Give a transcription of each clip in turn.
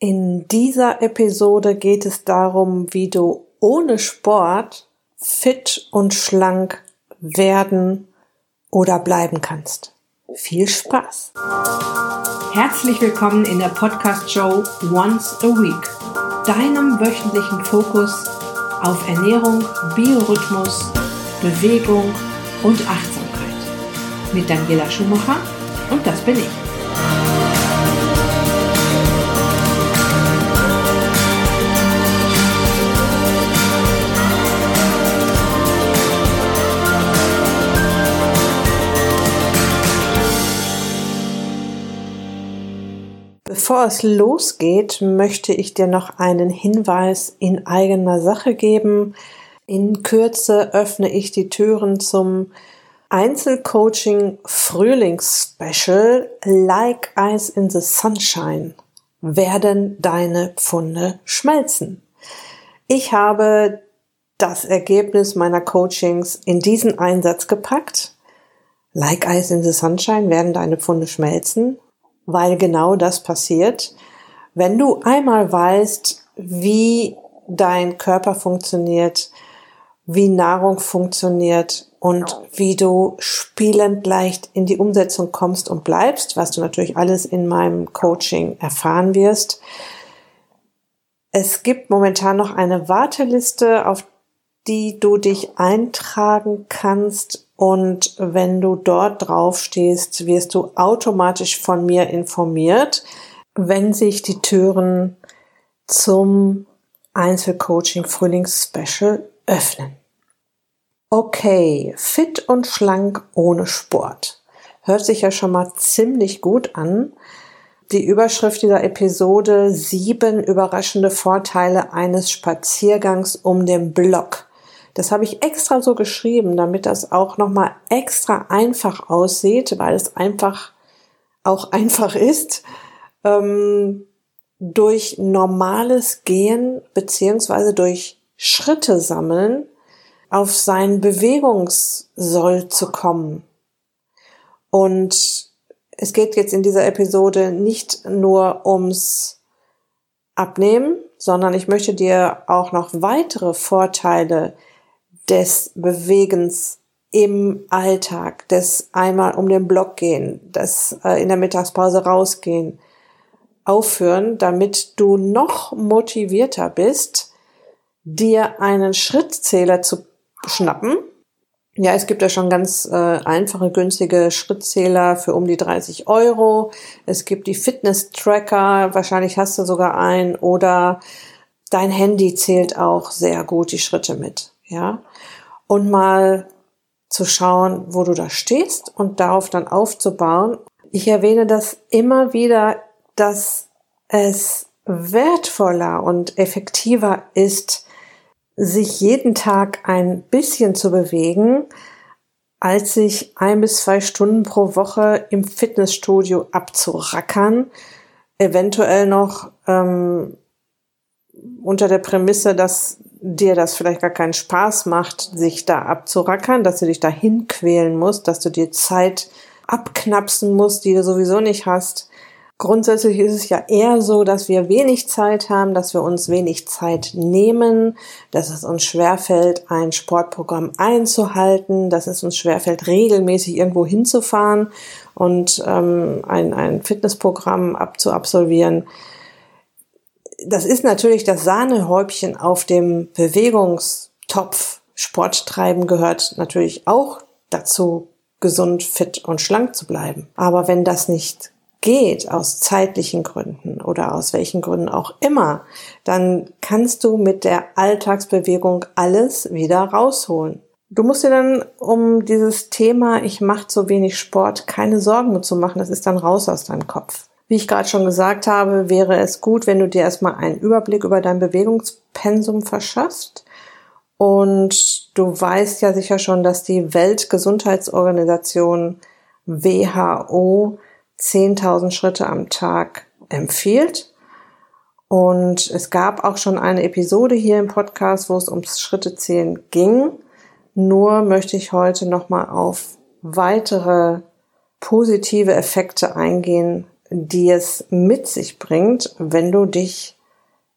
In dieser Episode geht es darum, wie du ohne Sport fit und schlank werden oder bleiben kannst. Viel Spaß! Herzlich willkommen in der Podcast-Show Once a Week, deinem wöchentlichen Fokus auf Ernährung, Biorhythmus, Bewegung und Achtsamkeit. Mit Daniela Schumacher und das bin ich. Bevor es losgeht, möchte ich dir noch einen Hinweis in eigener Sache geben. In Kürze öffne ich die Türen zum Einzelcoaching Frühlingsspecial Like Ice in the Sunshine. Werden deine Pfunde schmelzen? Ich habe das Ergebnis meiner Coachings in diesen Einsatz gepackt. Like Ice in the Sunshine werden deine Pfunde schmelzen weil genau das passiert. Wenn du einmal weißt, wie dein Körper funktioniert, wie Nahrung funktioniert und wie du spielend leicht in die Umsetzung kommst und bleibst, was du natürlich alles in meinem Coaching erfahren wirst. Es gibt momentan noch eine Warteliste, auf die du dich eintragen kannst und wenn du dort drauf stehst, wirst du automatisch von mir informiert, wenn sich die Türen zum Einzelcoaching Frühlingsspecial öffnen. Okay, fit und schlank ohne Sport. Hört sich ja schon mal ziemlich gut an. Die Überschrift dieser Episode sieben überraschende Vorteile eines Spaziergangs um den Block. Das habe ich extra so geschrieben, damit das auch nochmal extra einfach aussieht, weil es einfach auch einfach ist, ähm, durch normales Gehen beziehungsweise durch Schritte sammeln auf sein Bewegungssoll zu kommen. Und es geht jetzt in dieser Episode nicht nur ums Abnehmen, sondern ich möchte dir auch noch weitere Vorteile des Bewegens im Alltag, des einmal um den Block gehen, das äh, in der Mittagspause rausgehen, aufhören, damit du noch motivierter bist, dir einen Schrittzähler zu schnappen. Ja, es gibt ja schon ganz äh, einfache, günstige Schrittzähler für um die 30 Euro. Es gibt die Fitness-Tracker, wahrscheinlich hast du sogar einen, oder dein Handy zählt auch sehr gut die Schritte mit ja, und mal zu schauen, wo du da stehst und darauf dann aufzubauen. Ich erwähne das immer wieder, dass es wertvoller und effektiver ist, sich jeden Tag ein bisschen zu bewegen, als sich ein bis zwei Stunden pro Woche im Fitnessstudio abzurackern, eventuell noch ähm, unter der Prämisse, dass dir das vielleicht gar keinen Spaß macht, sich da abzurackern, dass du dich da hinquälen musst, dass du dir Zeit abknapsen musst, die du sowieso nicht hast. Grundsätzlich ist es ja eher so, dass wir wenig Zeit haben, dass wir uns wenig Zeit nehmen, dass es uns schwerfällt, ein Sportprogramm einzuhalten, dass es uns schwerfällt, regelmäßig irgendwo hinzufahren und ähm, ein, ein Fitnessprogramm abzuabsolvieren das ist natürlich das Sahnehäubchen auf dem Bewegungstopf. Sport treiben gehört natürlich auch dazu, gesund, fit und schlank zu bleiben. Aber wenn das nicht geht, aus zeitlichen Gründen oder aus welchen Gründen auch immer, dann kannst du mit der Alltagsbewegung alles wieder rausholen. Du musst dir dann um dieses Thema, ich mache zu wenig Sport, keine Sorgen zu machen. Das ist dann raus aus deinem Kopf. Wie ich gerade schon gesagt habe, wäre es gut, wenn du dir erstmal einen Überblick über dein Bewegungspensum verschaffst. Und du weißt ja sicher schon, dass die Weltgesundheitsorganisation WHO 10.000 Schritte am Tag empfiehlt. Und es gab auch schon eine Episode hier im Podcast, wo es ums Schrittezählen ging. Nur möchte ich heute nochmal auf weitere positive Effekte eingehen, die es mit sich bringt, wenn du dich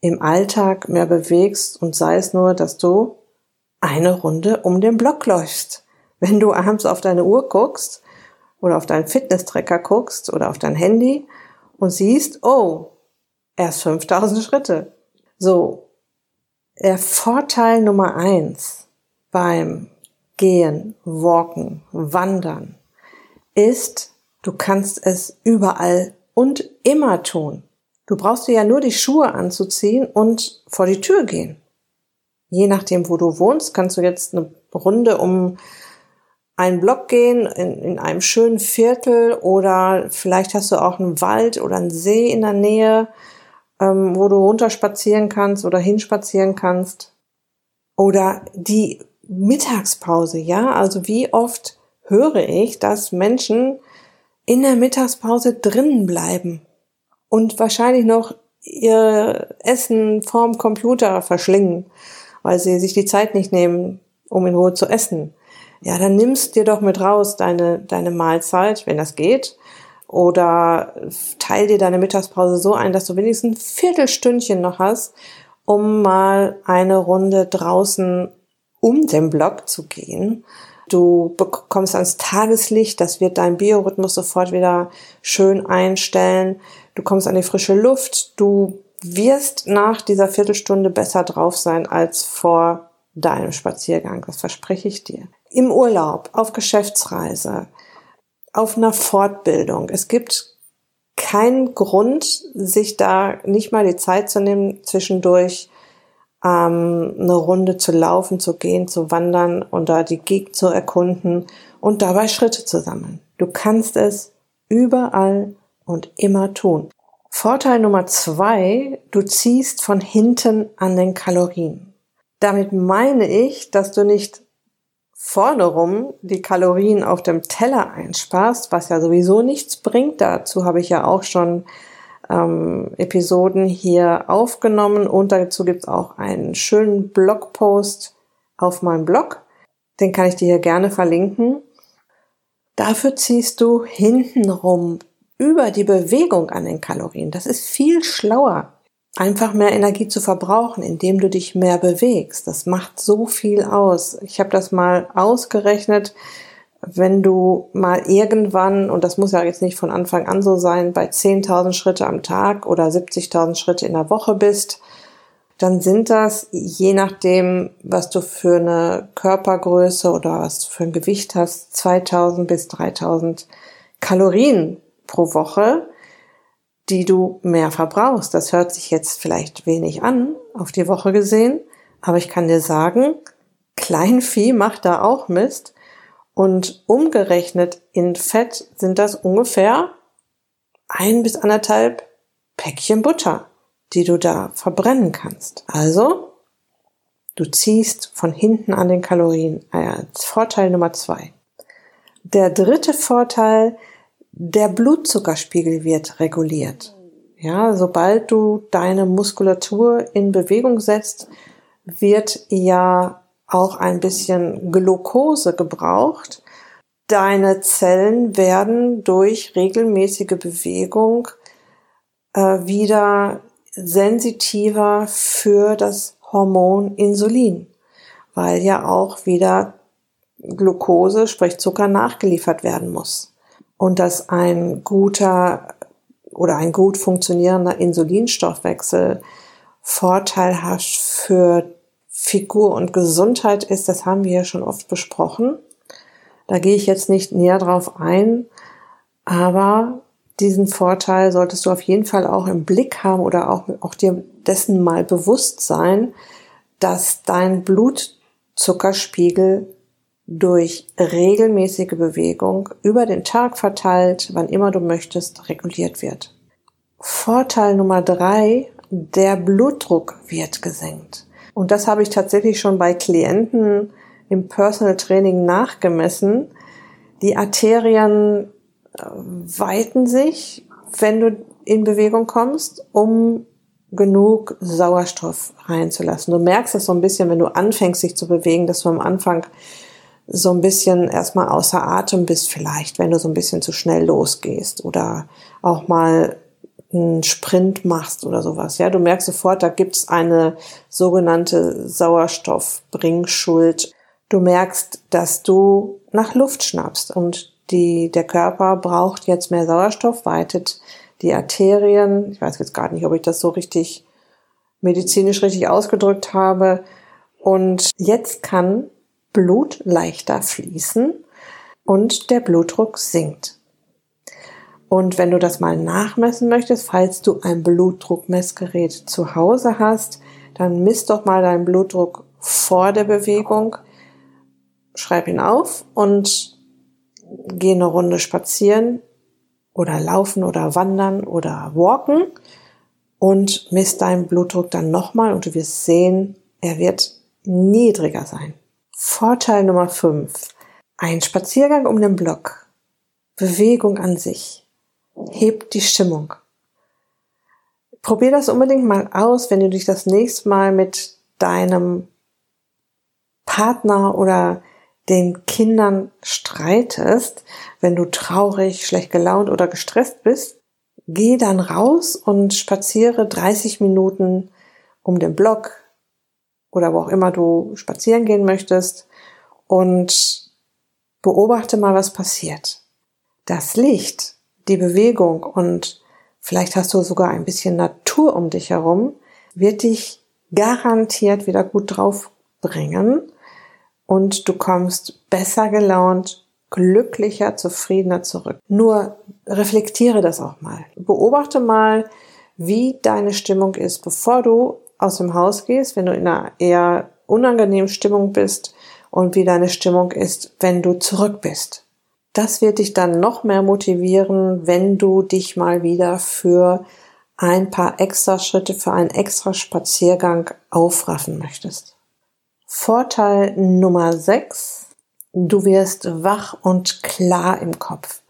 im Alltag mehr bewegst und sei es nur, dass du eine Runde um den Block läufst. Wenn du abends auf deine Uhr guckst oder auf deinen Fitness-Tracker guckst oder auf dein Handy und siehst, oh, erst 5000 Schritte. So, der Vorteil Nummer eins beim Gehen, Walken, Wandern ist, du kannst es überall und immer tun. Du brauchst dir ja nur die Schuhe anzuziehen und vor die Tür gehen. Je nachdem, wo du wohnst, kannst du jetzt eine Runde um einen Block gehen in, in einem schönen Viertel oder vielleicht hast du auch einen Wald oder einen See in der Nähe, ähm, wo du runterspazieren kannst oder hinspazieren kannst. Oder die Mittagspause, ja, also wie oft höre ich, dass Menschen in der Mittagspause drinnen bleiben und wahrscheinlich noch ihr Essen vorm Computer verschlingen, weil sie sich die Zeit nicht nehmen, um in Ruhe zu essen. Ja, dann nimmst dir doch mit raus deine, deine Mahlzeit, wenn das geht. Oder teil dir deine Mittagspause so ein, dass du wenigstens ein Viertelstündchen noch hast, um mal eine Runde draußen um den Block zu gehen Du bekommst ans Tageslicht, das wird dein Biorhythmus sofort wieder schön einstellen. Du kommst an die frische Luft. Du wirst nach dieser Viertelstunde besser drauf sein als vor deinem Spaziergang. Das verspreche ich dir. Im Urlaub, auf Geschäftsreise, auf einer Fortbildung. Es gibt keinen Grund, sich da nicht mal die Zeit zu nehmen, zwischendurch ähm, eine Runde zu laufen, zu gehen, zu wandern und da die Gegend zu erkunden und dabei Schritte zu sammeln. Du kannst es überall und immer tun. Vorteil Nummer zwei, du ziehst von hinten an den Kalorien. Damit meine ich, dass du nicht vorne rum die Kalorien auf dem Teller einsparst, was ja sowieso nichts bringt. Dazu habe ich ja auch schon ähm, Episoden hier aufgenommen und dazu gibt's auch einen schönen Blogpost auf meinem Blog. Den kann ich dir hier gerne verlinken. Dafür ziehst du hintenrum über die Bewegung an den Kalorien. Das ist viel schlauer, einfach mehr Energie zu verbrauchen, indem du dich mehr bewegst. Das macht so viel aus. Ich habe das mal ausgerechnet wenn du mal irgendwann, und das muss ja jetzt nicht von Anfang an so sein, bei 10.000 Schritte am Tag oder 70.000 Schritte in der Woche bist, dann sind das, je nachdem, was du für eine Körpergröße oder was du für ein Gewicht hast, 2000 bis 3000 Kalorien pro Woche, die du mehr verbrauchst. Das hört sich jetzt vielleicht wenig an, auf die Woche gesehen, aber ich kann dir sagen, Kleinvieh macht da auch Mist und umgerechnet in Fett sind das ungefähr ein bis anderthalb Päckchen Butter, die du da verbrennen kannst. Also, du ziehst von hinten an den Kalorien. Als Vorteil Nummer zwei. Der dritte Vorteil, der Blutzuckerspiegel wird reguliert. Ja, sobald du deine Muskulatur in Bewegung setzt, wird ja auch ein bisschen Glucose gebraucht. Deine Zellen werden durch regelmäßige Bewegung äh, wieder sensitiver für das Hormon Insulin, weil ja auch wieder Glucose, sprich Zucker, nachgeliefert werden muss. Und dass ein guter oder ein gut funktionierender Insulinstoffwechsel vorteilhaft für Figur und Gesundheit ist, das haben wir ja schon oft besprochen. Da gehe ich jetzt nicht näher drauf ein, aber diesen Vorteil solltest du auf jeden Fall auch im Blick haben oder auch, auch dir dessen mal bewusst sein, dass dein Blutzuckerspiegel durch regelmäßige Bewegung über den Tag verteilt, wann immer du möchtest, reguliert wird. Vorteil Nummer drei, der Blutdruck wird gesenkt. Und das habe ich tatsächlich schon bei Klienten im Personal Training nachgemessen. Die Arterien äh, weiten sich, wenn du in Bewegung kommst, um genug Sauerstoff reinzulassen. Du merkst das so ein bisschen, wenn du anfängst, dich zu bewegen, dass du am Anfang so ein bisschen erstmal außer Atem bist, vielleicht, wenn du so ein bisschen zu schnell losgehst oder auch mal einen Sprint machst oder sowas. Ja, du merkst sofort, da gibt's eine sogenannte Sauerstoffbringschuld. Du merkst, dass du nach Luft schnappst und die, der Körper braucht jetzt mehr Sauerstoff, weitet die Arterien. Ich weiß jetzt gar nicht, ob ich das so richtig medizinisch richtig ausgedrückt habe. Und jetzt kann Blut leichter fließen und der Blutdruck sinkt. Und wenn du das mal nachmessen möchtest, falls du ein Blutdruckmessgerät zu Hause hast, dann misst doch mal deinen Blutdruck vor der Bewegung, schreib ihn auf und geh eine Runde spazieren oder laufen oder wandern oder walken und misst deinen Blutdruck dann nochmal und du wirst sehen, er wird niedriger sein. Vorteil Nummer 5. Ein Spaziergang um den Block. Bewegung an sich. Hebt die Stimmung. Probier das unbedingt mal aus, wenn du dich das nächste Mal mit deinem Partner oder den Kindern streitest, wenn du traurig, schlecht gelaunt oder gestresst bist, geh dann raus und spaziere 30 Minuten um den Block, oder wo auch immer du spazieren gehen möchtest und beobachte mal, was passiert. Das Licht, die Bewegung und vielleicht hast du sogar ein bisschen Natur um dich herum, wird dich garantiert wieder gut drauf bringen und du kommst besser gelaunt, glücklicher, zufriedener zurück. Nur reflektiere das auch mal. Beobachte mal, wie deine Stimmung ist, bevor du aus dem Haus gehst, wenn du in einer eher unangenehmen Stimmung bist und wie deine Stimmung ist, wenn du zurück bist. Das wird dich dann noch mehr motivieren, wenn du dich mal wieder für ein paar extra Schritte, für einen extra Spaziergang aufraffen möchtest. Vorteil Nummer 6. Du wirst wach und klar im Kopf.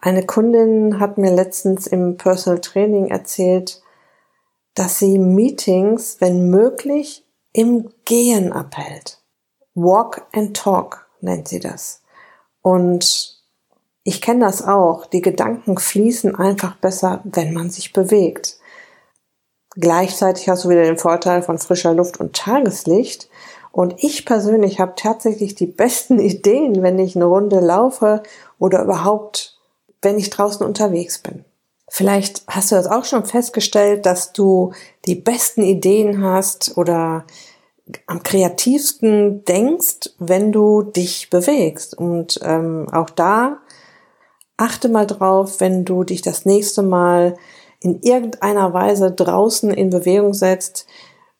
Eine Kundin hat mir letztens im Personal Training erzählt, dass sie Meetings, wenn möglich, im Gehen abhält. Walk and Talk nennt sie das. Und ich kenne das auch. Die Gedanken fließen einfach besser, wenn man sich bewegt. Gleichzeitig hast du wieder den Vorteil von frischer Luft und Tageslicht. Und ich persönlich habe tatsächlich die besten Ideen, wenn ich eine Runde laufe oder überhaupt, wenn ich draußen unterwegs bin. Vielleicht hast du das auch schon festgestellt, dass du die besten Ideen hast oder am kreativsten denkst, wenn du dich bewegst. Und ähm, auch da achte mal drauf, wenn du dich das nächste Mal in irgendeiner Weise draußen in Bewegung setzt,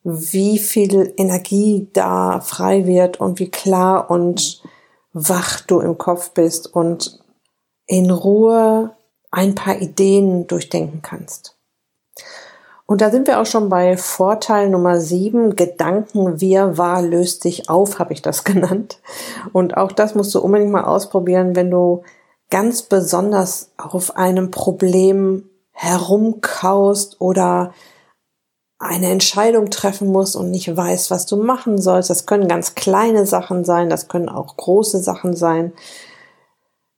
wie viel Energie da frei wird und wie klar und wach du im Kopf bist und in Ruhe ein paar Ideen durchdenken kannst. Und da sind wir auch schon bei Vorteil Nummer sieben. Gedanken Wirrwarr löst sich auf, habe ich das genannt. Und auch das musst du unbedingt mal ausprobieren, wenn du ganz besonders auf einem Problem herumkaust oder eine Entscheidung treffen musst und nicht weißt, was du machen sollst. Das können ganz kleine Sachen sein, das können auch große Sachen sein.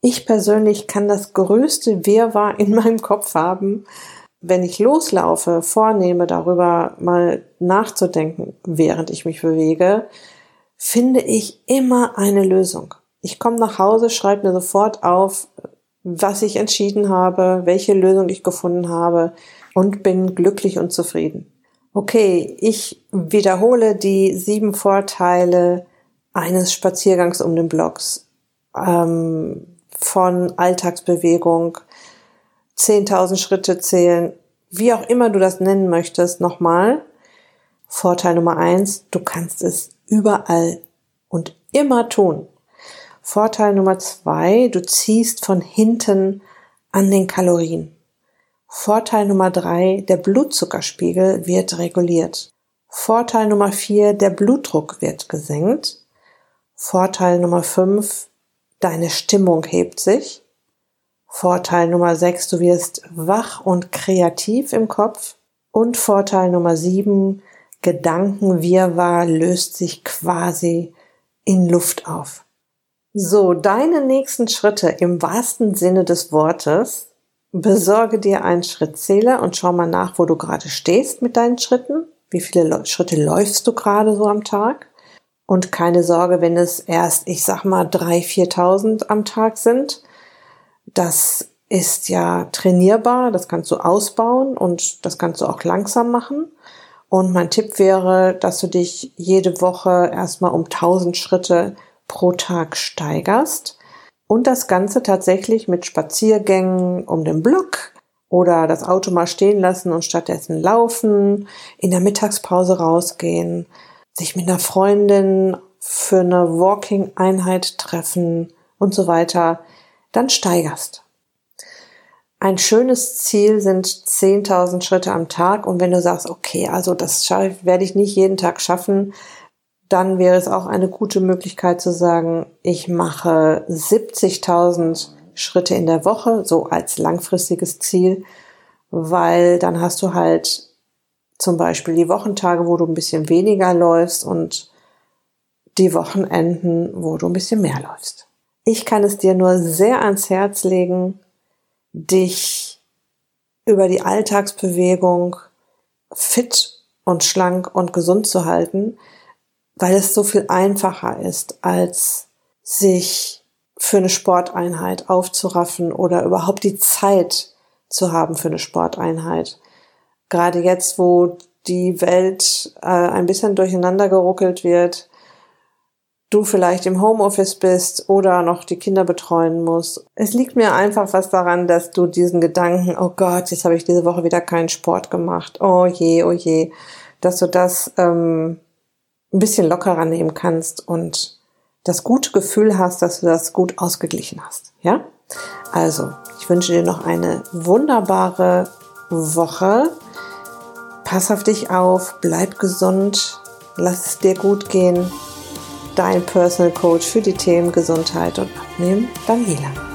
Ich persönlich kann das größte Wirrwarr in meinem Kopf haben, wenn ich loslaufe, vornehme, darüber mal nachzudenken, während ich mich bewege, finde ich immer eine Lösung. Ich komme nach Hause, schreibe mir sofort auf, was ich entschieden habe, welche Lösung ich gefunden habe und bin glücklich und zufrieden. Okay, ich wiederhole die sieben Vorteile eines Spaziergangs um den Blocks. Ähm, von Alltagsbewegung, 10.000 Schritte zählen, wie auch immer du das nennen möchtest, nochmal. Vorteil Nummer eins, du kannst es überall und immer tun. Vorteil Nummer zwei, du ziehst von hinten an den Kalorien. Vorteil Nummer drei, der Blutzuckerspiegel wird reguliert. Vorteil Nummer vier, der Blutdruck wird gesenkt. Vorteil Nummer fünf, Deine Stimmung hebt sich. Vorteil Nummer 6, du wirst wach und kreativ im Kopf. Und Vorteil Nummer 7, Gedankenwirrwarr löst sich quasi in Luft auf. So, deine nächsten Schritte im wahrsten Sinne des Wortes. Besorge dir einen Schrittzähler und schau mal nach, wo du gerade stehst mit deinen Schritten. Wie viele Schritte läufst du gerade so am Tag? Und keine Sorge, wenn es erst, ich sag mal, drei, viertausend am Tag sind. Das ist ja trainierbar, das kannst du ausbauen und das kannst du auch langsam machen. Und mein Tipp wäre, dass du dich jede Woche erstmal um 1000 Schritte pro Tag steigerst und das Ganze tatsächlich mit Spaziergängen um den Block oder das Auto mal stehen lassen und stattdessen laufen, in der Mittagspause rausgehen, sich mit einer Freundin für eine Walking-Einheit treffen und so weiter, dann steigerst. Ein schönes Ziel sind 10.000 Schritte am Tag und wenn du sagst, okay, also das werde ich nicht jeden Tag schaffen, dann wäre es auch eine gute Möglichkeit zu sagen, ich mache 70.000 Schritte in der Woche, so als langfristiges Ziel, weil dann hast du halt zum Beispiel die Wochentage, wo du ein bisschen weniger läufst und die Wochenenden, wo du ein bisschen mehr läufst. Ich kann es dir nur sehr ans Herz legen, dich über die Alltagsbewegung fit und schlank und gesund zu halten, weil es so viel einfacher ist, als sich für eine Sporteinheit aufzuraffen oder überhaupt die Zeit zu haben für eine Sporteinheit. Gerade jetzt, wo die Welt äh, ein bisschen durcheinander geruckelt wird, du vielleicht im Homeoffice bist oder noch die Kinder betreuen musst. Es liegt mir einfach was daran, dass du diesen Gedanken, oh Gott, jetzt habe ich diese Woche wieder keinen Sport gemacht, oh je, oh je, dass du das ähm, ein bisschen lockerer nehmen kannst und das gute Gefühl hast, dass du das gut ausgeglichen hast. Ja? Also, ich wünsche dir noch eine wunderbare Woche. Pass auf dich auf, bleib gesund, lass es dir gut gehen. Dein Personal Coach für die Themen Gesundheit und Abnehmen, Daniela.